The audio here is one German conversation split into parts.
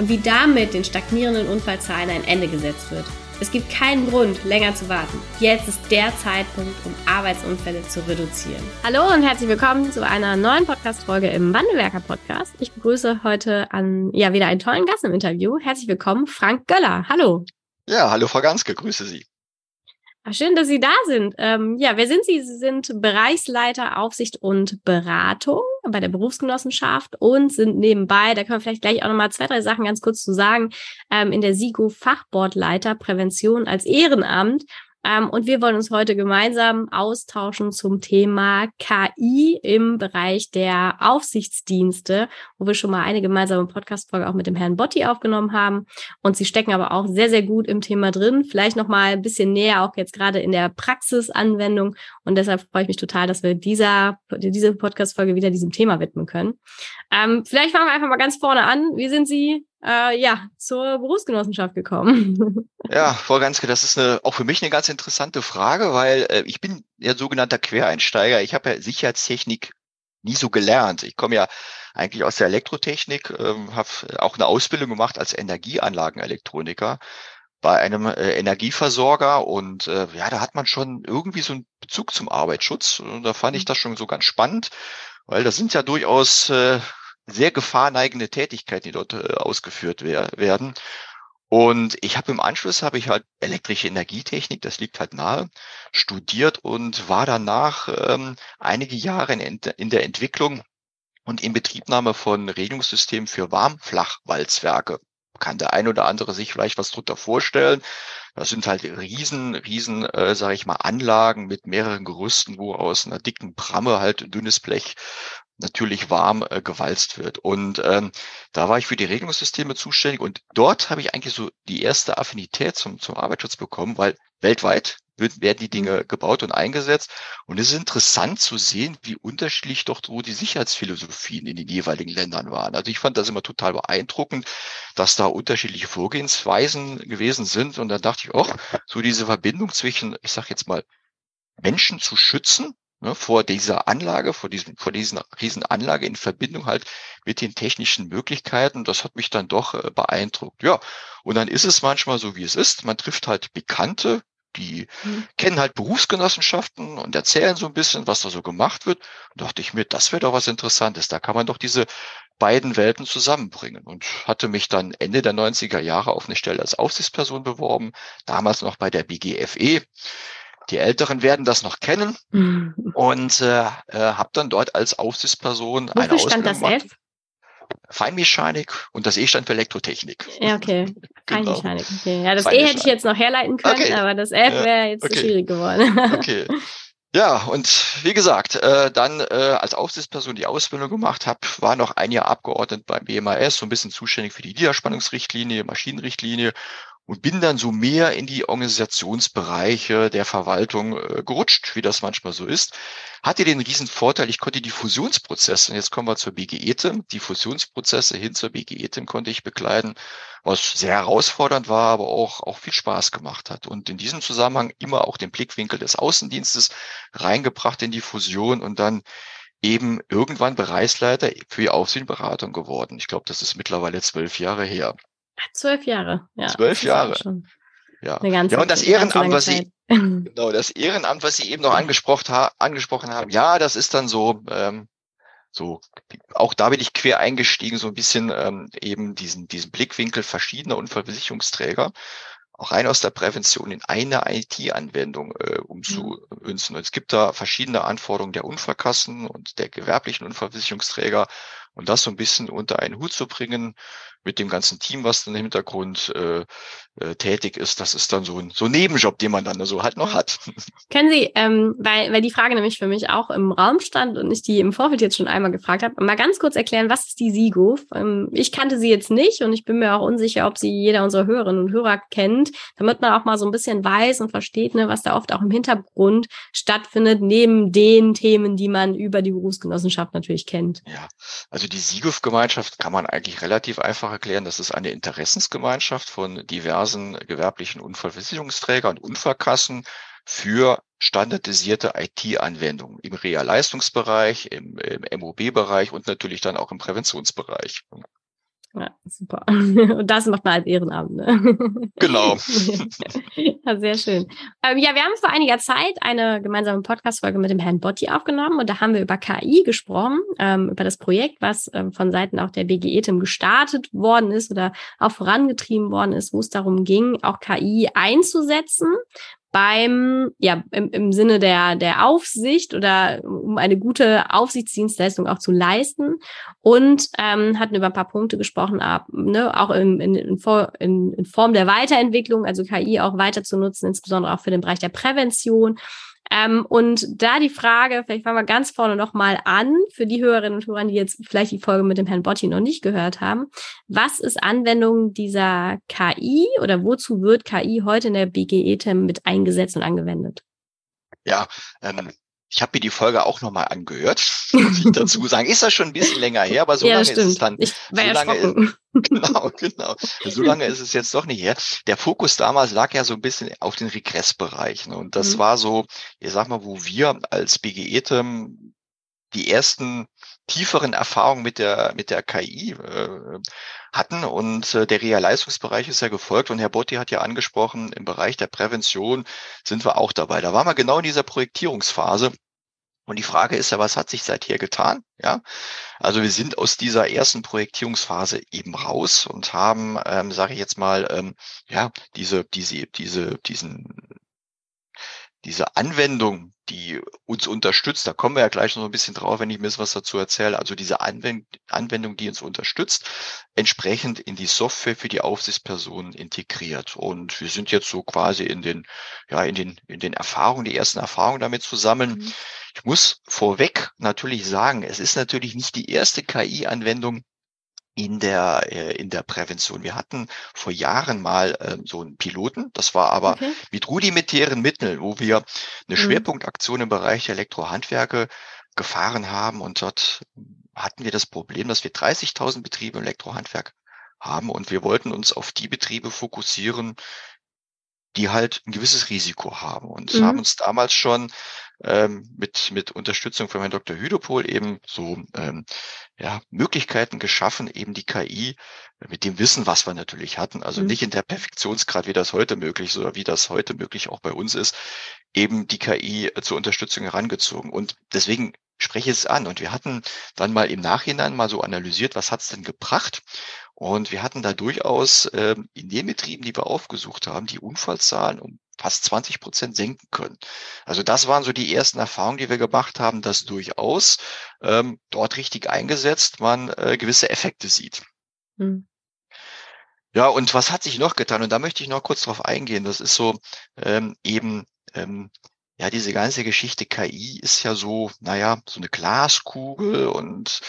und wie damit den stagnierenden Unfallzahlen ein Ende gesetzt wird. Es gibt keinen Grund, länger zu warten. Jetzt ist der Zeitpunkt, um Arbeitsunfälle zu reduzieren. Hallo und herzlich willkommen zu einer neuen Podcast-Folge im Wandelwerker Podcast. Ich begrüße heute an, ja, wieder einen tollen Gast im Interview. Herzlich willkommen, Frank Göller. Hallo. Ja, hallo Frau Ganske, grüße Sie. Ach, schön, dass Sie da sind. Ähm, ja, wer sind Sie? Sie sind Bereichsleiter Aufsicht und Beratung bei der Berufsgenossenschaft und sind nebenbei, da können wir vielleicht gleich auch nochmal zwei, drei Sachen ganz kurz zu sagen, ähm, in der SIGO Fachbordleiter Prävention als Ehrenamt und wir wollen uns heute gemeinsam austauschen zum Thema KI im Bereich der Aufsichtsdienste, wo wir schon mal eine gemeinsame Podcast-Folge auch mit dem Herrn Botti aufgenommen haben. Und sie stecken aber auch sehr, sehr gut im Thema drin. Vielleicht noch mal ein bisschen näher, auch jetzt gerade in der Praxisanwendung. Und deshalb freue ich mich total, dass wir dieser, diese Podcast-Folge wieder diesem Thema widmen können. Ähm, vielleicht fangen wir einfach mal ganz vorne an. Wie sind Sie äh, ja, zur Berufsgenossenschaft gekommen? Ja, Frau Ganske, das ist eine, auch für mich eine ganz interessante Frage, weil äh, ich bin ja sogenannter Quereinsteiger. Ich habe ja Sicherheitstechnik nie so gelernt. Ich komme ja eigentlich aus der Elektrotechnik, ähm, habe auch eine Ausbildung gemacht als Energieanlagenelektroniker bei einem äh, Energieversorger und äh, ja, da hat man schon irgendwie so einen Bezug zum Arbeitsschutz und da fand ich mhm. das schon so ganz spannend, weil das sind ja durchaus äh, sehr gefahrneigende Tätigkeiten, die dort äh, ausgeführt wer werden. Und ich habe im Anschluss habe ich halt elektrische Energietechnik, das liegt halt nahe, studiert und war danach ähm, einige Jahre in, in der Entwicklung und in Betriebnahme von Regelungssystemen für Warmflachwalzwerke. Kann der ein oder andere sich vielleicht was drunter vorstellen? Das sind halt riesen, riesen, äh, sage ich mal, Anlagen mit mehreren Gerüsten, wo aus einer dicken Pramme halt dünnes Blech natürlich warm äh, gewalzt wird. Und ähm, da war ich für die Regelungssysteme zuständig und dort habe ich eigentlich so die erste Affinität zum, zum Arbeitsschutz bekommen, weil weltweit werden die Dinge gebaut und eingesetzt. Und es ist interessant zu sehen, wie unterschiedlich doch wo die Sicherheitsphilosophien in den jeweiligen Ländern waren. Also ich fand das immer total beeindruckend, dass da unterschiedliche Vorgehensweisen gewesen sind. Und dann dachte ich auch, so diese Verbindung zwischen, ich sage jetzt mal, Menschen zu schützen ne, vor dieser Anlage, vor diesem, vor diesen Riesenanlage in Verbindung halt mit den technischen Möglichkeiten. Das hat mich dann doch äh, beeindruckt. Ja, und dann ist es manchmal so, wie es ist. Man trifft halt Bekannte, die mhm. kennen halt Berufsgenossenschaften und erzählen so ein bisschen, was da so gemacht wird. Und dachte ich mir, das wäre doch was Interessantes. Da kann man doch diese beiden Welten zusammenbringen und hatte mich dann Ende der 90er Jahre auf eine Stelle als Aufsichtsperson beworben, damals noch bei der BGFE. Die Älteren werden das noch kennen mhm. und äh, äh, habe dann dort als Aufsichtsperson Wofür eine Ausbildung das gemacht. F? Feinmechanik und das E stand für Elektrotechnik. Ja, okay. genau. Feinmechanik, okay. Ja, das E hätte ich jetzt noch herleiten können, okay. aber das F wäre jetzt okay. schwierig geworden. okay. Ja, und wie gesagt, äh, dann äh, als Aufsichtsperson die Ausbildung gemacht habe, war noch ein Jahr Abgeordnet beim BMAS, so ein bisschen zuständig für die Niederspannungsrichtlinie, Maschinenrichtlinie und bin dann so mehr in die Organisationsbereiche der Verwaltung äh, gerutscht, wie das manchmal so ist. Hatte den riesen Vorteil, ich konnte die Fusionsprozesse, und jetzt kommen wir zur BGE-TIM, die Fusionsprozesse hin zur BGE-TIM konnte ich begleiten, was sehr herausfordernd war, aber auch, auch viel Spaß gemacht hat. Und in diesem Zusammenhang immer auch den Blickwinkel des Außendienstes reingebracht in die Fusion und dann eben irgendwann Bereichsleiter für die Aufsichtsberatung geworden. Ich glaube, das ist mittlerweile zwölf Jahre her. Zwölf Jahre, ja. Zwölf Jahre. Ja. Ja, und das Ehrenamt, was Sie, genau, das Ehrenamt, was Sie eben noch angesprochen, ha angesprochen haben, ja, das ist dann so, ähm, so, auch da bin ich quer eingestiegen, so ein bisschen ähm, eben diesen, diesen Blickwinkel verschiedener Unfallversicherungsträger auch rein aus der Prävention in eine IT-Anwendung äh, umzumünzen. Und es gibt da verschiedene Anforderungen der Unfallkassen und der gewerblichen Unfallversicherungsträger. Und das so ein bisschen unter einen Hut zu bringen mit dem ganzen Team, was dann im Hintergrund äh, äh, tätig ist, das ist dann so ein, so ein Nebenjob, den man dann so halt noch hat. Können Sie, ähm, weil, weil die Frage nämlich für mich auch im Raum stand und ich die im Vorfeld jetzt schon einmal gefragt habe, mal ganz kurz erklären, was ist die SIGO? Ähm, ich kannte sie jetzt nicht und ich bin mir auch unsicher, ob sie jeder unserer Hörerinnen und Hörer kennt, damit man auch mal so ein bisschen weiß und versteht, ne, was da oft auch im Hintergrund stattfindet, neben den Themen, die man über die Berufsgenossenschaft natürlich kennt. Ja, also die SIGUF-Gemeinschaft kann man eigentlich relativ einfach erklären. Das ist eine Interessensgemeinschaft von diversen gewerblichen Unfallversicherungsträgern und Unfallkassen für standardisierte IT-Anwendungen im Reha-Leistungsbereich, im, im MOB-Bereich und natürlich dann auch im Präventionsbereich. Ja, super. Und das macht man als Ehrenamt. Ne? Genau. ja, sehr schön. Ähm, ja, wir haben vor einiger Zeit eine gemeinsame Podcast-Folge mit dem Herrn Botti aufgenommen und da haben wir über KI gesprochen, ähm, über das Projekt, was ähm, von Seiten auch der BGE-TIM gestartet worden ist oder auch vorangetrieben worden ist, wo es darum ging, auch KI einzusetzen beim, ja, im, im Sinne der, der Aufsicht oder um eine gute Aufsichtsdienstleistung auch zu leisten und ähm, hatten über ein paar Punkte gesprochen, ab, ne, auch in, in, in, in Form der Weiterentwicklung, also KI auch weiter zu nutzen, insbesondere auch für den Bereich der Prävention ähm, und da die Frage, vielleicht fangen wir ganz vorne nochmal an, für die Hörerinnen und Hörer, die jetzt vielleicht die Folge mit dem Herrn Botti noch nicht gehört haben. Was ist Anwendung dieser KI oder wozu wird KI heute in der BGE-TEM mit eingesetzt und angewendet? Ja, ähm, ich habe mir die Folge auch nochmal angehört, muss ich dazu sagen. Ist das schon ein bisschen länger her, aber so ja, lange ist es dann. Ich war so lange ist, genau, genau. So lange ist es jetzt doch nicht her. Der Fokus damals lag ja so ein bisschen auf den Regressbereichen. Und das mhm. war so, ich sag mal, wo wir als BGE-TEM die ersten tieferen Erfahrungen mit der mit der KI äh, hatten und äh, der Reha-Leistungsbereich ist ja gefolgt und Herr Botti hat ja angesprochen, im Bereich der Prävention sind wir auch dabei. Da waren wir genau in dieser Projektierungsphase. Und die Frage ist ja, was hat sich seither getan? Ja, also wir sind aus dieser ersten Projektierungsphase eben raus und haben, ähm, sage ich jetzt mal, ähm, ja, diese, diese, diese, diesen diese Anwendung, die uns unterstützt, da kommen wir ja gleich noch ein bisschen drauf, wenn ich mir was dazu erzähle, also diese Anwendung, die uns unterstützt, entsprechend in die Software für die Aufsichtspersonen integriert. Und wir sind jetzt so quasi in den, ja, in den, in den Erfahrungen, die ersten Erfahrungen damit zu sammeln. Mhm. Ich muss vorweg natürlich sagen, es ist natürlich nicht die erste KI-Anwendung, in der, äh, in der Prävention. Wir hatten vor Jahren mal äh, so einen Piloten, das war aber okay. mit rudimentären Mitteln, wo wir eine mhm. Schwerpunktaktion im Bereich der Elektrohandwerke gefahren haben und dort hatten wir das Problem, dass wir 30.000 Betriebe im Elektrohandwerk haben und wir wollten uns auf die Betriebe fokussieren, die halt ein gewisses Risiko haben und mhm. haben uns damals schon ähm, mit, mit Unterstützung von Herrn Dr. Hüdopol eben so ähm, ja, Möglichkeiten geschaffen, eben die KI mit dem Wissen, was wir natürlich hatten, also mhm. nicht in der Perfektionsgrad, wie das heute möglich ist oder wie das heute möglich auch bei uns ist, eben die KI zur Unterstützung herangezogen. Und deswegen spreche es an. Und wir hatten dann mal im Nachhinein mal so analysiert, was hat es denn gebracht? Und wir hatten da durchaus äh, in den Betrieben, die wir aufgesucht haben, die Unfallzahlen um fast 20 Prozent senken können. Also das waren so die ersten Erfahrungen, die wir gemacht haben, dass durchaus ähm, dort richtig eingesetzt man äh, gewisse Effekte sieht. Hm. Ja, und was hat sich noch getan? Und da möchte ich noch kurz drauf eingehen. Das ist so ähm, eben, ähm, ja, diese ganze Geschichte KI ist ja so, naja, so eine Glaskugel und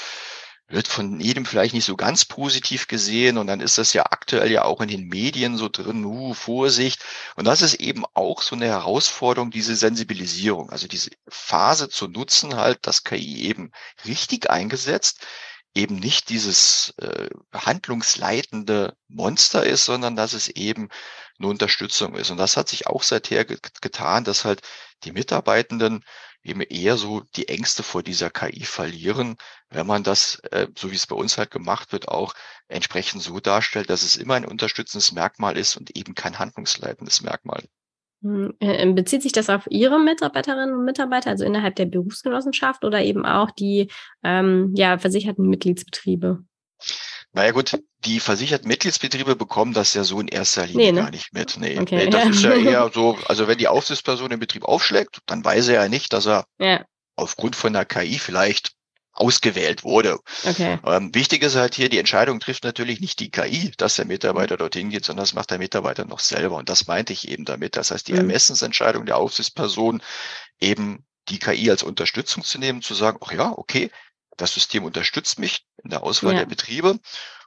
wird von jedem vielleicht nicht so ganz positiv gesehen und dann ist das ja aktuell ja auch in den Medien so drin, uh, Vorsicht. Und das ist eben auch so eine Herausforderung, diese Sensibilisierung, also diese Phase zu nutzen, halt, dass KI eben richtig eingesetzt, eben nicht dieses äh, handlungsleitende Monster ist, sondern dass es eben eine Unterstützung ist. Und das hat sich auch seither getan, dass halt die Mitarbeitenden eben eher so die Ängste vor dieser KI verlieren, wenn man das, äh, so wie es bei uns halt gemacht wird, auch entsprechend so darstellt, dass es immer ein unterstützendes Merkmal ist und eben kein handlungsleitendes Merkmal. Hm, äh, bezieht sich das auf Ihre Mitarbeiterinnen und Mitarbeiter, also innerhalb der Berufsgenossenschaft oder eben auch die ähm, ja, versicherten Mitgliedsbetriebe? Naja gut, die versicherten Mitgliedsbetriebe bekommen das ja so in erster Linie nee, ne? gar nicht mit. Nee, okay, nee das ja. ist ja eher so, also wenn die Aufsichtsperson den Betrieb aufschlägt, dann weiß er ja nicht, dass er ja. aufgrund von der KI vielleicht ausgewählt wurde. Okay. Ähm, wichtig ist halt hier, die Entscheidung trifft natürlich nicht die KI, dass der Mitarbeiter dorthin geht, sondern das macht der Mitarbeiter noch selber. Und das meinte ich eben damit. Das heißt, die mhm. Ermessensentscheidung der Aufsichtsperson eben die KI als Unterstützung zu nehmen, zu sagen, ach ja, okay, das System unterstützt mich in der Auswahl ja. der Betriebe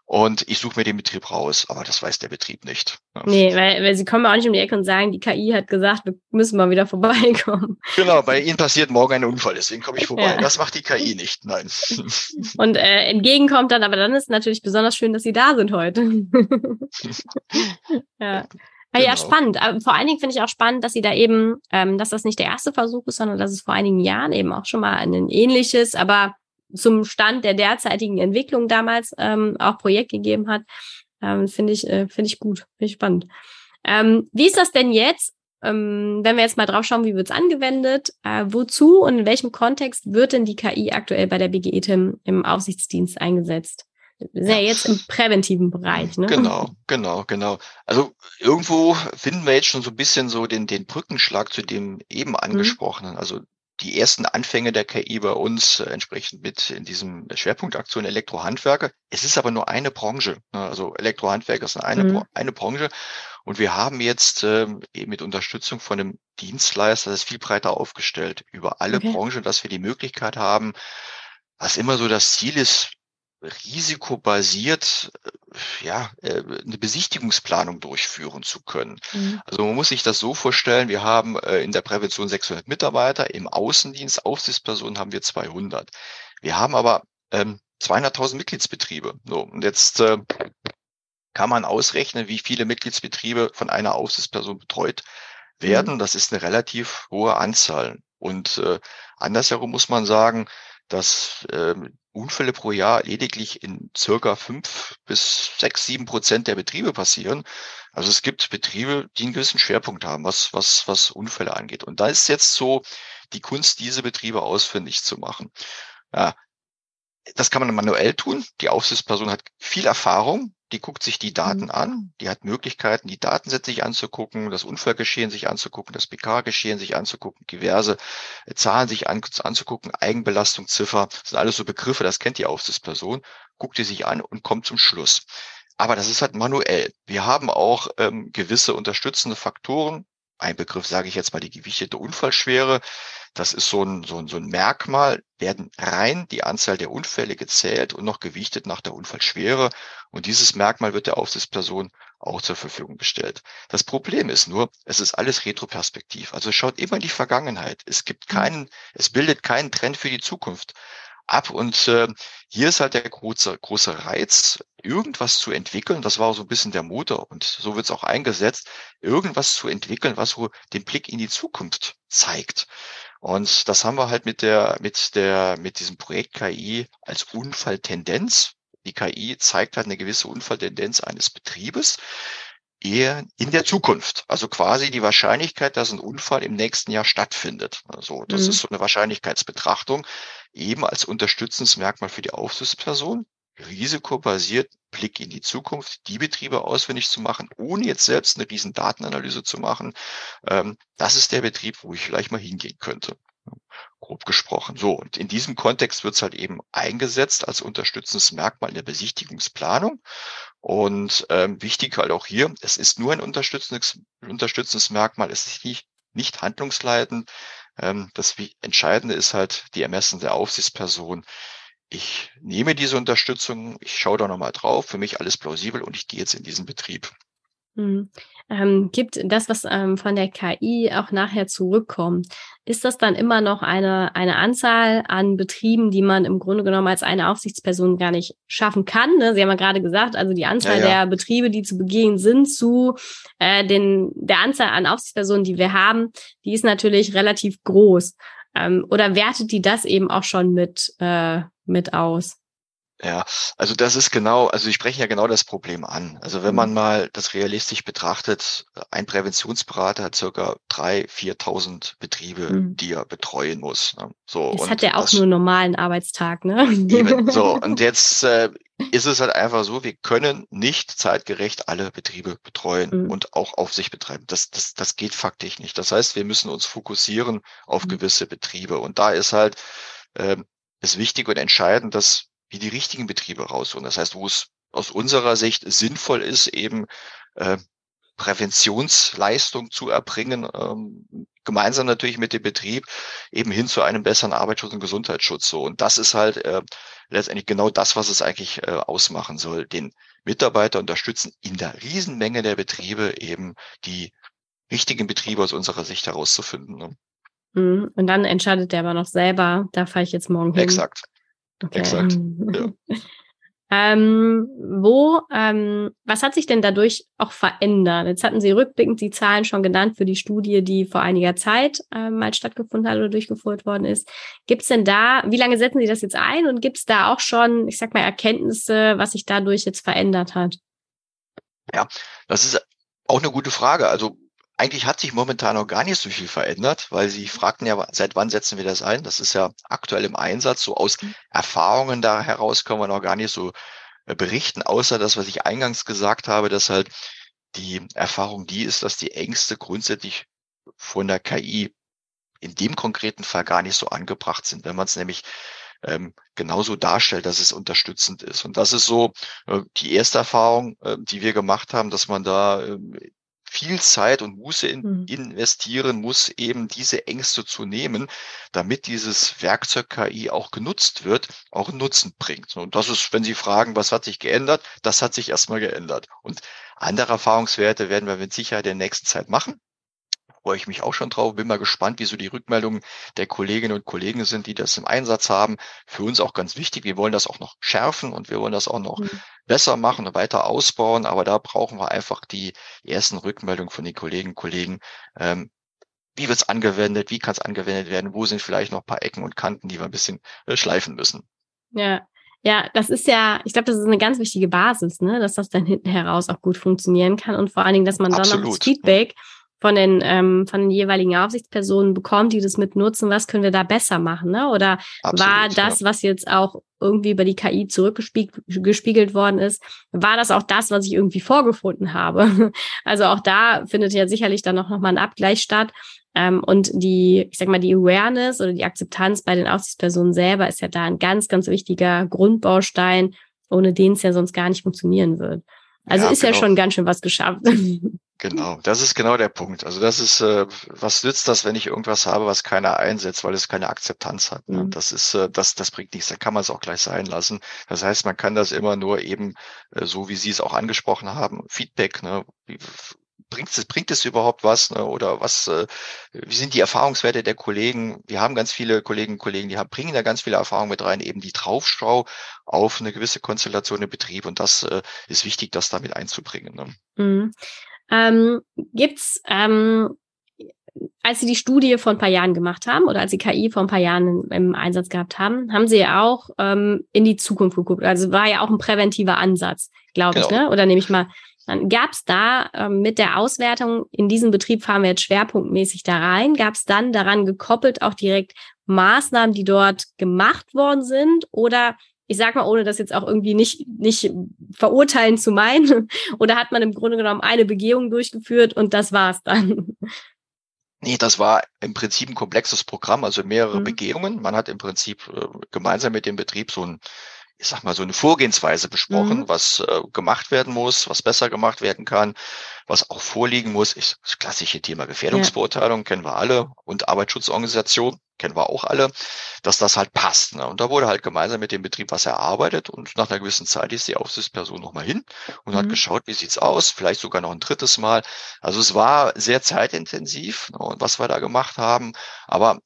und ich suche mir den Betrieb raus, aber das weiß der Betrieb nicht. Ja. Nee, weil, weil sie kommen auch nicht um die Ecke und sagen, die KI hat gesagt, wir müssen mal wieder vorbeikommen. Genau, bei Ihnen passiert morgen ein Unfall, deswegen komme ich vorbei. Ja. Das macht die KI nicht, nein. Und äh, entgegenkommt dann, aber dann ist natürlich besonders schön, dass Sie da sind heute. ja. Genau. Ja, spannend. Aber vor allen Dingen finde ich auch spannend, dass sie da eben, ähm, dass das nicht der erste Versuch ist, sondern dass es vor einigen Jahren eben auch schon mal ein ähnliches, aber zum Stand der derzeitigen Entwicklung damals ähm, auch Projekt gegeben hat. Ähm, finde ich, äh, finde ich gut, finde ich spannend. Ähm, wie ist das denn jetzt, ähm, wenn wir jetzt mal drauf schauen, wie wird es angewendet? Äh, wozu und in welchem Kontext wird denn die KI aktuell bei der BGETIM im Aufsichtsdienst eingesetzt? Sind ja jetzt im präventiven Bereich, ne? Genau, genau, genau. Also irgendwo finden wir jetzt schon so ein bisschen so den, den Brückenschlag zu dem eben mhm. angesprochenen. Mhm. Also die ersten Anfänge der KI bei uns äh, entsprechend mit in diesem Schwerpunktaktion Elektrohandwerker. Es ist aber nur eine Branche. Ne? Also Elektrohandwerker ist eine, mhm. eine Branche. Und wir haben jetzt ähm, eben mit Unterstützung von einem Dienstleister das viel breiter aufgestellt über alle okay. Branchen, dass wir die Möglichkeit haben, was immer so das Ziel ist, risikobasiert äh, ja, äh, eine Besichtigungsplanung durchführen zu können. Mhm. Also man muss sich das so vorstellen, wir haben äh, in der Prävention 600 Mitarbeiter, im Außendienst, Aufsichtspersonen haben wir 200. Wir haben aber ähm, 200.000 Mitgliedsbetriebe. So, und jetzt äh, kann man ausrechnen, wie viele Mitgliedsbetriebe von einer Aufsichtsperson betreut werden. Mhm. Das ist eine relativ hohe Anzahl. Und äh, andersherum muss man sagen, dass äh, Unfälle pro Jahr lediglich in circa fünf bis sechs, sieben Prozent der Betriebe passieren. Also es gibt Betriebe, die einen gewissen Schwerpunkt haben, was, was, was Unfälle angeht. Und da ist jetzt so die Kunst, diese Betriebe ausfindig zu machen. Ja, das kann man manuell tun. Die Aufsichtsperson hat viel Erfahrung die guckt sich die Daten mhm. an, die hat Möglichkeiten, die Datensätze sich anzugucken, das Unfallgeschehen sich anzugucken, das PK-Geschehen sich anzugucken, diverse äh, Zahlen sich an, anzugucken, Eigenbelastung, Ziffer, das sind alles so Begriffe, das kennt die Aufsichtsperson, guckt die sich an und kommt zum Schluss. Aber das ist halt manuell. Wir haben auch ähm, gewisse unterstützende Faktoren. Ein Begriff sage ich jetzt mal die gewichtete Unfallschwere. Das ist so ein, so ein, so ein Merkmal, werden rein die Anzahl der Unfälle gezählt und noch gewichtet nach der Unfallschwere. Und dieses Merkmal wird der Aufsichtsperson auch zur Verfügung gestellt. Das Problem ist nur, es ist alles retroperspektiv. Also schaut immer in die Vergangenheit. Es gibt mhm. keinen, es bildet keinen Trend für die Zukunft ab. Und äh, hier ist halt der große, große Reiz, irgendwas zu entwickeln. Das war so ein bisschen der Motor und so wird es auch eingesetzt, irgendwas zu entwickeln, was so den Blick in die Zukunft zeigt. Und das haben wir halt mit der, mit der, mit diesem Projekt KI als Unfalltendenz. Die KI zeigt halt eine gewisse Unfalltendenz eines Betriebes eher in der Zukunft. Also quasi die Wahrscheinlichkeit, dass ein Unfall im nächsten Jahr stattfindet. Also das mhm. ist so eine Wahrscheinlichkeitsbetrachtung, eben als unterstützendes Merkmal für die Aufsichtsperson risikobasiert Blick in die Zukunft, die Betriebe auswendig zu machen, ohne jetzt selbst eine riesen Datenanalyse zu machen. Ähm, das ist der Betrieb, wo ich vielleicht mal hingehen könnte. Grob gesprochen. So, und in diesem Kontext wird es halt eben eingesetzt als unterstützendes Merkmal in der Besichtigungsplanung. Und ähm, wichtig halt auch hier, es ist nur ein unterstützendes, unterstützendes Merkmal, es ist nicht, nicht handlungsleitend. Ähm, das Entscheidende ist halt die Ermessen der Aufsichtsperson, ich nehme diese Unterstützung, ich schaue da nochmal drauf, für mich alles plausibel und ich gehe jetzt in diesen Betrieb. Mhm. Ähm, gibt das, was ähm, von der KI auch nachher zurückkommt, ist das dann immer noch eine, eine Anzahl an Betrieben, die man im Grunde genommen als eine Aufsichtsperson gar nicht schaffen kann? Ne? Sie haben ja gerade gesagt, also die Anzahl ja, ja. der Betriebe, die zu begehen sind, zu äh, den, der Anzahl an Aufsichtspersonen, die wir haben, die ist natürlich relativ groß. Ähm, oder wertet die das eben auch schon mit, äh, mit aus? Ja, also das ist genau, also Sie sprechen ja genau das Problem an. Also wenn mhm. man mal das realistisch betrachtet, ein Präventionsberater hat circa drei, viertausend Betriebe, mhm. die er betreuen muss. Ne? So. Das hat ja auch nur einen normalen Arbeitstag, ne? Eben, so. Und jetzt äh, ist es halt einfach so, wir können nicht zeitgerecht alle Betriebe betreuen mhm. und auch auf sich betreiben. Das, das, das geht faktisch nicht. Das heißt, wir müssen uns fokussieren auf mhm. gewisse Betriebe. Und da ist halt, ähm, ist wichtig und entscheidend, dass wir die richtigen Betriebe rausholen. Das heißt, wo es aus unserer Sicht sinnvoll ist, eben äh, Präventionsleistung zu erbringen, ähm, gemeinsam natürlich mit dem Betrieb eben hin zu einem besseren Arbeitsschutz und Gesundheitsschutz. So und das ist halt äh, letztendlich genau das, was es eigentlich äh, ausmachen soll, den Mitarbeiter unterstützen in der Riesenmenge der Betriebe eben die richtigen Betriebe aus unserer Sicht herauszufinden. Ne? Mhm. Und dann entscheidet der aber noch selber, da fahre ich jetzt morgen hin. Exakt. Okay. Exakt. Ja. Ähm, wo, ähm, was hat sich denn dadurch auch verändert? Jetzt hatten Sie rückblickend die Zahlen schon genannt für die Studie, die vor einiger Zeit ähm, mal stattgefunden hat oder durchgeführt worden ist. Gibt es denn da, wie lange setzen Sie das jetzt ein und gibt es da auch schon, ich sag mal, Erkenntnisse, was sich dadurch jetzt verändert hat? Ja, das ist auch eine gute Frage. Also eigentlich hat sich momentan noch gar nicht so viel verändert, weil Sie fragten ja, seit wann setzen wir das ein? Das ist ja aktuell im Einsatz. So aus mhm. Erfahrungen da heraus können wir noch gar nicht so äh, berichten, außer das, was ich eingangs gesagt habe, dass halt die Erfahrung die ist, dass die Ängste grundsätzlich von der KI in dem konkreten Fall gar nicht so angebracht sind, wenn man es nämlich ähm, genauso darstellt, dass es unterstützend ist. Und das ist so äh, die erste Erfahrung, äh, die wir gemacht haben, dass man da äh, viel Zeit und Muße in, mhm. investieren muss, eben diese Ängste zu nehmen, damit dieses Werkzeug KI auch genutzt wird, auch Nutzen bringt. Und das ist, wenn Sie fragen, was hat sich geändert, das hat sich erstmal geändert. Und andere Erfahrungswerte werden wir mit Sicherheit in der nächsten Zeit machen freue ich mich auch schon drauf. Bin mal gespannt, wie so die Rückmeldungen der Kolleginnen und Kollegen sind, die das im Einsatz haben. Für uns auch ganz wichtig. Wir wollen das auch noch schärfen und wir wollen das auch noch mhm. besser machen und weiter ausbauen. Aber da brauchen wir einfach die ersten Rückmeldungen von den Kolleginnen und Kollegen. Ähm, wie wird es angewendet? Wie kann es angewendet werden? Wo sind vielleicht noch ein paar Ecken und Kanten, die wir ein bisschen äh, schleifen müssen? Ja, ja, das ist ja, ich glaube, das ist eine ganz wichtige Basis, ne, dass das dann hinten heraus auch gut funktionieren kann und vor allen Dingen, dass man Absolut. dann noch das Feedback von den, ähm, von den jeweiligen Aufsichtspersonen bekommt, die das mit nutzen, was können wir da besser machen? Ne? Oder Absolut, war das, ja. was jetzt auch irgendwie über die KI zurückgespiegelt worden ist, war das auch das, was ich irgendwie vorgefunden habe? Also auch da findet ja sicherlich dann noch, noch mal ein Abgleich statt. Ähm, und die, ich sag mal, die Awareness oder die Akzeptanz bei den Aufsichtspersonen selber ist ja da ein ganz, ganz wichtiger Grundbaustein, ohne den es ja sonst gar nicht funktionieren wird. Also ja, ist genau. ja schon ganz schön was geschafft. Genau, das ist genau der Punkt. Also das ist, äh, was nützt das, wenn ich irgendwas habe, was keiner einsetzt, weil es keine Akzeptanz hat. Ne? Mhm. Das ist, äh, das, das bringt nichts. Dann kann man es auch gleich sein lassen. Das heißt, man kann das immer nur eben, äh, so wie Sie es auch angesprochen haben, Feedback, ne? Wie, bringt es, bringt es überhaupt was? Ne? Oder was, äh, wie sind die Erfahrungswerte der Kollegen? Wir haben ganz viele Kolleginnen und Kollegen, die haben, bringen da ganz viele Erfahrungen mit rein, eben die Draufschau auf eine gewisse Konstellation im Betrieb. Und das äh, ist wichtig, das damit einzubringen. Ne? Mhm. Ähm, gibt's, ähm, als Sie die Studie vor ein paar Jahren gemacht haben oder als Sie KI vor ein paar Jahren im Einsatz gehabt haben, haben Sie ja auch ähm, in die Zukunft geguckt. Also war ja auch ein präventiver Ansatz, glaube genau. ich, ne? Oder nehme ich mal dann gab es da ähm, mit der Auswertung, in diesen Betrieb fahren wir jetzt schwerpunktmäßig da rein, gab es dann daran gekoppelt auch direkt Maßnahmen, die dort gemacht worden sind? Oder ich sag mal, ohne das jetzt auch irgendwie nicht, nicht verurteilen zu meinen, oder hat man im Grunde genommen eine Begehung durchgeführt und das war's dann? Nee, das war im Prinzip ein komplexes Programm, also mehrere mhm. Begehungen. Man hat im Prinzip äh, gemeinsam mit dem Betrieb so ein ich sag mal, so eine Vorgehensweise besprochen, mhm. was äh, gemacht werden muss, was besser gemacht werden kann, was auch vorliegen muss. Ist das klassische Thema Gefährdungsbeurteilung, ja. kennen wir alle, und Arbeitsschutzorganisation, kennen wir auch alle, dass das halt passt. Ne? Und da wurde halt gemeinsam mit dem Betrieb was erarbeitet und nach einer gewissen Zeit ist die Aufsichtsperson nochmal hin und mhm. hat geschaut, wie sieht's aus, vielleicht sogar noch ein drittes Mal. Also es war sehr zeitintensiv ne? und was wir da gemacht haben, aber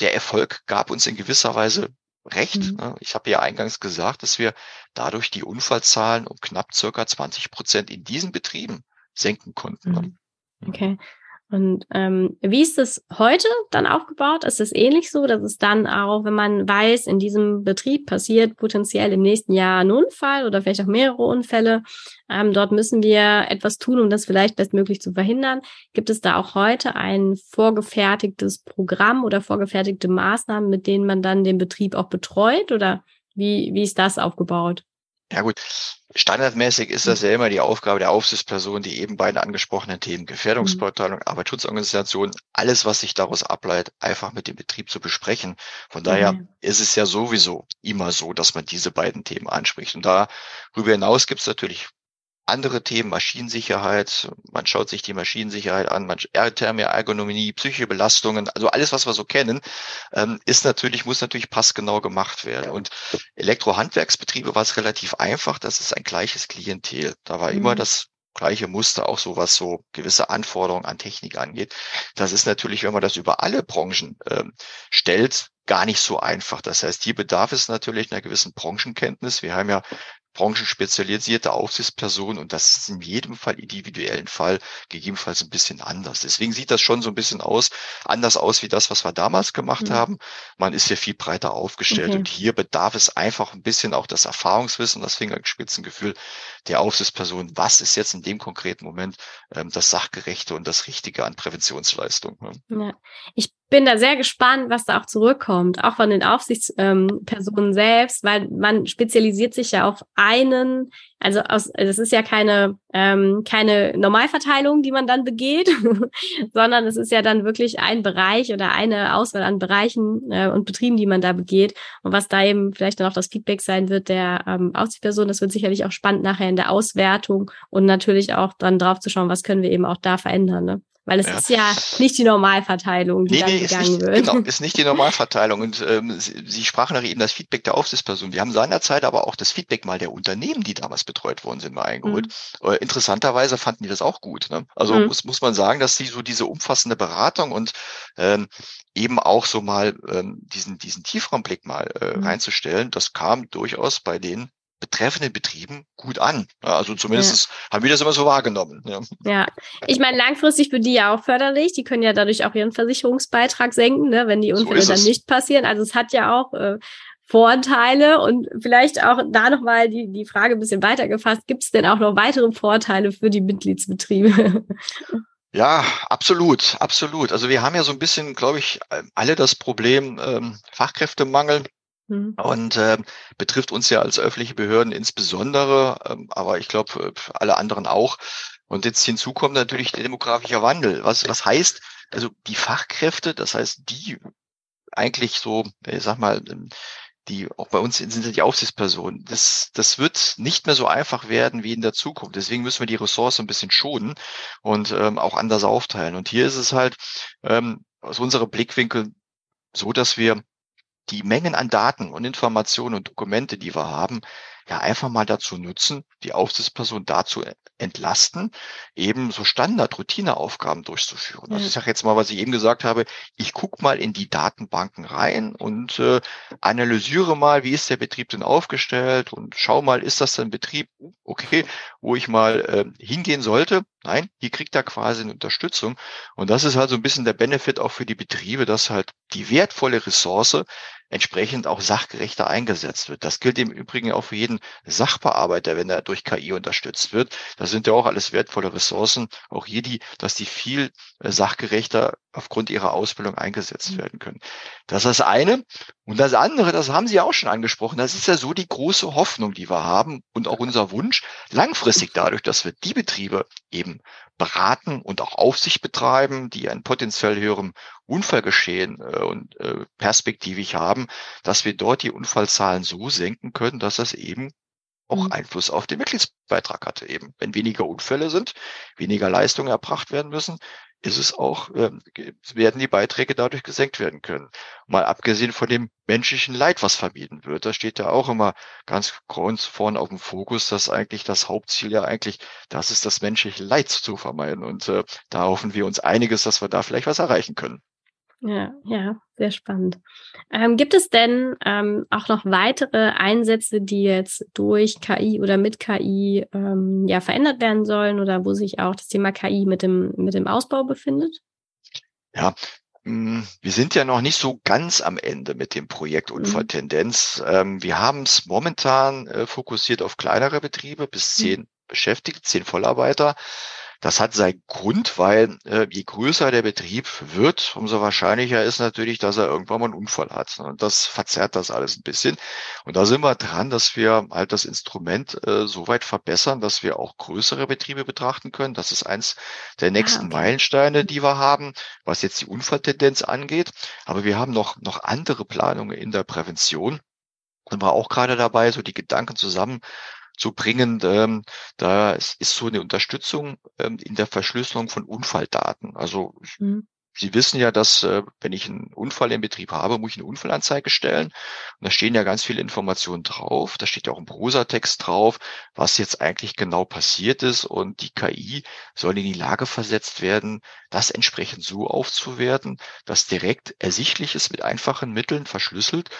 der Erfolg gab uns in gewisser Weise recht. Mhm. Ne? Ich habe ja eingangs gesagt, dass wir dadurch die Unfallzahlen um knapp circa 20 Prozent in diesen Betrieben senken konnten. Ne? Mhm. Okay. Und ähm, wie ist es heute dann aufgebaut? Ist es ähnlich so, dass es dann auch, wenn man weiß, in diesem Betrieb passiert potenziell im nächsten Jahr ein Unfall oder vielleicht auch mehrere Unfälle, ähm, dort müssen wir etwas tun, um das vielleicht bestmöglich zu verhindern. Gibt es da auch heute ein vorgefertigtes Programm oder vorgefertigte Maßnahmen, mit denen man dann den Betrieb auch betreut? Oder wie, wie ist das aufgebaut? Ja gut, standardmäßig ist das ja immer die Aufgabe der Aufsichtsperson, die eben beiden angesprochenen Themen Gefährdungsbeurteilung, Arbeitsschutzorganisation, alles, was sich daraus ableitet, einfach mit dem Betrieb zu besprechen. Von daher mhm. ist es ja sowieso immer so, dass man diese beiden Themen anspricht. Und darüber hinaus gibt es natürlich andere Themen, Maschinensicherheit, man schaut sich die Maschinensicherheit an, man Ergonomie, psychische Belastungen, also alles, was wir so kennen, ähm, ist natürlich, muss natürlich passgenau gemacht werden. Und Elektrohandwerksbetriebe war es relativ einfach, das ist ein gleiches Klientel. Da war mhm. immer das gleiche Muster, auch so was so gewisse Anforderungen an Technik angeht. Das ist natürlich, wenn man das über alle Branchen ähm, stellt, gar nicht so einfach. Das heißt, hier bedarf es natürlich einer gewissen Branchenkenntnis. Wir haben ja branchenspezialisierte Aufsichtsperson und das ist in jedem Fall individuellen Fall gegebenenfalls ein bisschen anders. Deswegen sieht das schon so ein bisschen aus, anders aus wie das, was wir damals gemacht mhm. haben. Man ist hier viel breiter aufgestellt okay. und hier bedarf es einfach ein bisschen auch das Erfahrungswissen, das Fingerspitzengefühl der Aufsichtsperson. Was ist jetzt in dem konkreten Moment ähm, das Sachgerechte und das Richtige an Präventionsleistung? Ja. Ich bin da sehr gespannt, was da auch zurückkommt, auch von den Aufsichtspersonen ähm, selbst, weil man spezialisiert sich ja auf einen, also aus, das ist ja keine, ähm, keine Normalverteilung, die man dann begeht, sondern es ist ja dann wirklich ein Bereich oder eine Auswahl an Bereichen äh, und Betrieben, die man da begeht. Und was da eben vielleicht dann auch das Feedback sein wird der ähm, Aufsichtsperson, das wird sicherlich auch spannend nachher in der Auswertung und natürlich auch dann drauf zu schauen, was können wir eben auch da verändern. Ne? Weil es ja. ist ja nicht die Normalverteilung, die nee, dann nee, gegangen nicht, wird. Genau, ist nicht die Normalverteilung. Und ähm, Sie, Sie sprachen nach eben das Feedback der Aufsichtsperson. Wir haben seinerzeit aber auch das Feedback mal der Unternehmen, die damals betreut worden sind, mal eingeholt. Mhm. Äh, interessanterweise fanden die das auch gut. Ne? Also mhm. muss, muss man sagen, dass sie so diese umfassende Beratung und ähm, eben auch so mal ähm, diesen, diesen Tiefraumblick mal äh, mhm. reinzustellen, das kam durchaus bei denen betreffenden Betrieben gut an. Also zumindest ja. haben wir das immer so wahrgenommen. Ja, ja. ich meine, langfristig für die ja auch förderlich. Die können ja dadurch auch ihren Versicherungsbeitrag senken, ne, wenn die Unfälle so dann nicht passieren. Also es hat ja auch äh, Vorteile und vielleicht auch da nochmal die, die Frage ein bisschen weitergefasst. Gibt es denn auch noch weitere Vorteile für die Mitgliedsbetriebe? Ja, absolut, absolut. Also wir haben ja so ein bisschen, glaube ich, alle das Problem ähm, Fachkräftemangel. Und äh, betrifft uns ja als öffentliche Behörden insbesondere, ähm, aber ich glaube äh, alle anderen auch. Und jetzt hinzu kommt natürlich der demografische Wandel. Was, was heißt, also die Fachkräfte, das heißt die eigentlich so, ich sag mal, ähm, die auch bei uns sind die Aufsichtspersonen. Das, das wird nicht mehr so einfach werden wie in der Zukunft. Deswegen müssen wir die Ressource ein bisschen schonen und ähm, auch anders aufteilen. Und hier ist es halt ähm, aus unserem Blickwinkel so, dass wir die Mengen an Daten und Informationen und Dokumente, die wir haben, ja einfach mal dazu nutzen, die Aufsichtsperson dazu entlasten, eben so Standard-Routineaufgaben durchzuführen. Also ich sage jetzt mal, was ich eben gesagt habe, ich gucke mal in die Datenbanken rein und äh, analysiere mal, wie ist der Betrieb denn aufgestellt und schau mal, ist das ein Betrieb, okay, wo ich mal äh, hingehen sollte. Nein, hier kriegt er quasi eine Unterstützung. Und das ist halt so ein bisschen der Benefit auch für die Betriebe, dass halt die wertvolle Ressource entsprechend auch sachgerechter eingesetzt wird. Das gilt im Übrigen auch für jeden Sachbearbeiter, wenn er durch KI unterstützt wird. Das sind ja auch alles wertvolle Ressourcen. Auch hier die, dass die viel äh, sachgerechter aufgrund ihrer Ausbildung eingesetzt mhm. werden können. Das ist das eine. Und das andere, das haben Sie auch schon angesprochen, das ist ja so die große Hoffnung, die wir haben und auch unser Wunsch, langfristig dadurch, dass wir die Betriebe eben beraten und auch Aufsicht betreiben, die ein potenziell höherem Unfallgeschehen äh, und äh, perspektivisch haben, dass wir dort die Unfallzahlen so senken können, dass das eben auch mhm. Einfluss auf den Mitgliedsbeitrag hatte eben. Wenn weniger Unfälle sind, weniger Leistungen erbracht werden müssen, ist es auch, äh, werden die Beiträge dadurch gesenkt werden können. Mal abgesehen von dem menschlichen Leid, was vermieden wird. Da steht ja auch immer ganz ganz vorne auf dem Fokus, dass eigentlich das Hauptziel ja eigentlich, das ist das menschliche Leid zu vermeiden. Und äh, da hoffen wir uns einiges, dass wir da vielleicht was erreichen können. Ja, ja, sehr spannend. Ähm, gibt es denn ähm, auch noch weitere Einsätze, die jetzt durch KI oder mit KI ähm, ja verändert werden sollen oder wo sich auch das Thema KI mit dem mit dem Ausbau befindet? Ja, mm, wir sind ja noch nicht so ganz am Ende mit dem Projekt. Unfalltendenz. Mhm. Wir haben es momentan äh, fokussiert auf kleinere Betriebe bis mhm. zehn mhm. Beschäftigte, zehn Vollarbeiter. Das hat seinen Grund, weil äh, je größer der Betrieb wird, umso wahrscheinlicher ist natürlich, dass er irgendwann mal einen Unfall hat. Und das verzerrt das alles ein bisschen. Und da sind wir dran, dass wir halt das Instrument äh, so weit verbessern, dass wir auch größere Betriebe betrachten können. Das ist eins der ah, nächsten ah. Meilensteine, die wir haben, was jetzt die Unfalltendenz angeht. Aber wir haben noch, noch andere Planungen in der Prävention sind wir auch gerade dabei, so die Gedanken zusammen zu bringen. Ähm, da ist so eine Unterstützung ähm, in der Verschlüsselung von Unfalldaten. Also mhm. Sie wissen ja, dass äh, wenn ich einen Unfall im Betrieb habe, muss ich eine Unfallanzeige stellen. Und da stehen ja ganz viele Informationen drauf. Da steht ja auch ein Prosatext drauf, was jetzt eigentlich genau passiert ist. Und die KI soll in die Lage versetzt werden, das entsprechend so aufzuwerten, dass direkt ersichtlich ist mit einfachen Mitteln verschlüsselt,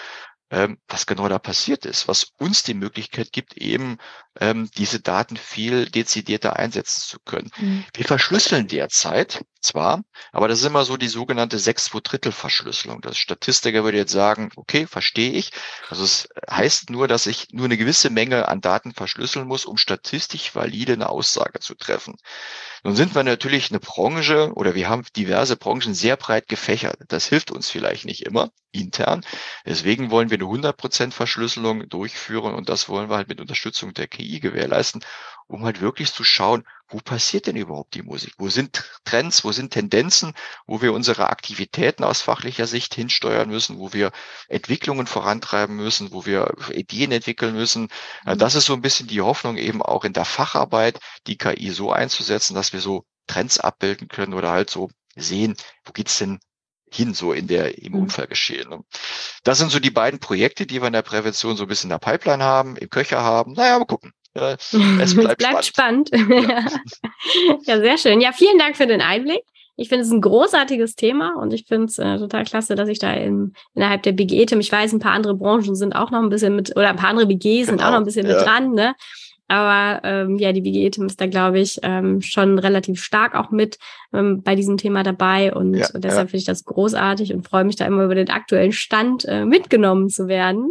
was genau da passiert ist, was uns die Möglichkeit gibt, eben ähm, diese Daten viel dezidierter einsetzen zu können. Mhm. Wir verschlüsseln derzeit zwar, aber das ist immer so die sogenannte sechs Drittel Verschlüsselung. Das Statistiker würde jetzt sagen, okay, verstehe ich. Also es heißt nur, dass ich nur eine gewisse Menge an Daten verschlüsseln muss, um statistisch valide eine Aussage zu treffen. Nun sind wir natürlich eine Branche oder wir haben diverse Branchen sehr breit gefächert. Das hilft uns vielleicht nicht immer intern. Deswegen wollen wir eine 100% Verschlüsselung durchführen und das wollen wir halt mit Unterstützung der KI gewährleisten, um halt wirklich zu schauen, wo passiert denn überhaupt die Musik? Wo sind Trends, wo sind Tendenzen, wo wir unsere Aktivitäten aus fachlicher Sicht hinsteuern müssen, wo wir Entwicklungen vorantreiben müssen, wo wir Ideen entwickeln müssen. Mhm. Das ist so ein bisschen die Hoffnung eben auch in der Facharbeit, die KI so einzusetzen, dass wir so Trends abbilden können oder halt so sehen, wo geht's denn hin, so in der, im mhm. Unfallgeschehen. Ne? Das sind so die beiden Projekte, die wir in der Prävention so ein bisschen in der Pipeline haben, im Köcher haben. Naja, mal gucken. Es bleibt, bleibt spannend. spannend. Ja. ja, sehr schön. Ja, vielen Dank für den Einblick. Ich finde es ein großartiges Thema und ich finde es äh, total klasse, dass ich da in, innerhalb der BGE-Team, ich weiß, ein paar andere Branchen sind auch noch ein bisschen mit, oder ein paar andere BGs sind auch noch ein bisschen ja. mit dran, ne? Aber ähm, ja, die WGE-Team ist da, glaube ich, ähm, schon relativ stark auch mit ähm, bei diesem Thema dabei. Und ja, deshalb ja. finde ich das großartig und freue mich da immer über den aktuellen Stand äh, mitgenommen zu werden.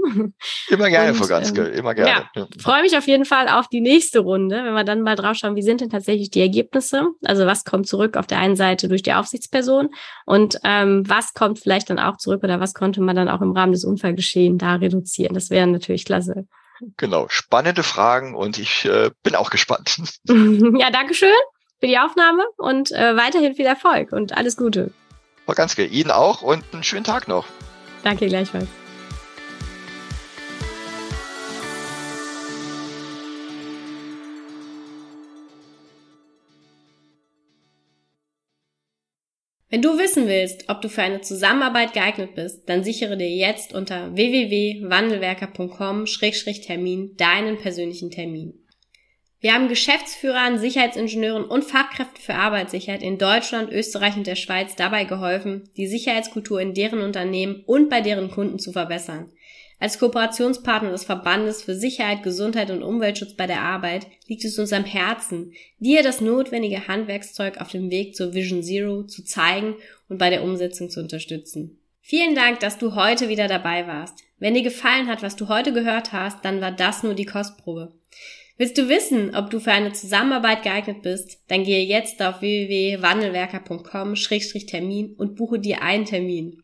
Immer gerne, und, Frau Ganske, ähm, immer gerne. Ja, freue mich auf jeden Fall auf die nächste Runde, wenn wir dann mal drauf schauen, wie sind denn tatsächlich die Ergebnisse? Also was kommt zurück auf der einen Seite durch die Aufsichtsperson und ähm, was kommt vielleicht dann auch zurück oder was konnte man dann auch im Rahmen des Unfallgeschehens da reduzieren? Das wäre natürlich klasse. Genau, spannende Fragen und ich äh, bin auch gespannt. ja, Dankeschön für die Aufnahme und äh, weiterhin viel Erfolg und alles Gute. Frau Ganske, Ihnen auch und einen schönen Tag noch. Danke gleichfalls. Wenn du wissen willst, ob du für eine Zusammenarbeit geeignet bist, dann sichere dir jetzt unter www.wandelwerker.com-termin deinen persönlichen Termin. Wir haben Geschäftsführern, Sicherheitsingenieuren und Fachkräften für Arbeitssicherheit in Deutschland, Österreich und der Schweiz dabei geholfen, die Sicherheitskultur in deren Unternehmen und bei deren Kunden zu verbessern. Als Kooperationspartner des Verbandes für Sicherheit, Gesundheit und Umweltschutz bei der Arbeit liegt es uns am Herzen, dir das notwendige Handwerkszeug auf dem Weg zur Vision Zero zu zeigen und bei der Umsetzung zu unterstützen. Vielen Dank, dass du heute wieder dabei warst. Wenn dir gefallen hat, was du heute gehört hast, dann war das nur die Kostprobe. Willst du wissen, ob du für eine Zusammenarbeit geeignet bist? Dann gehe jetzt auf www.wandelwerker.com-termin und buche dir einen Termin.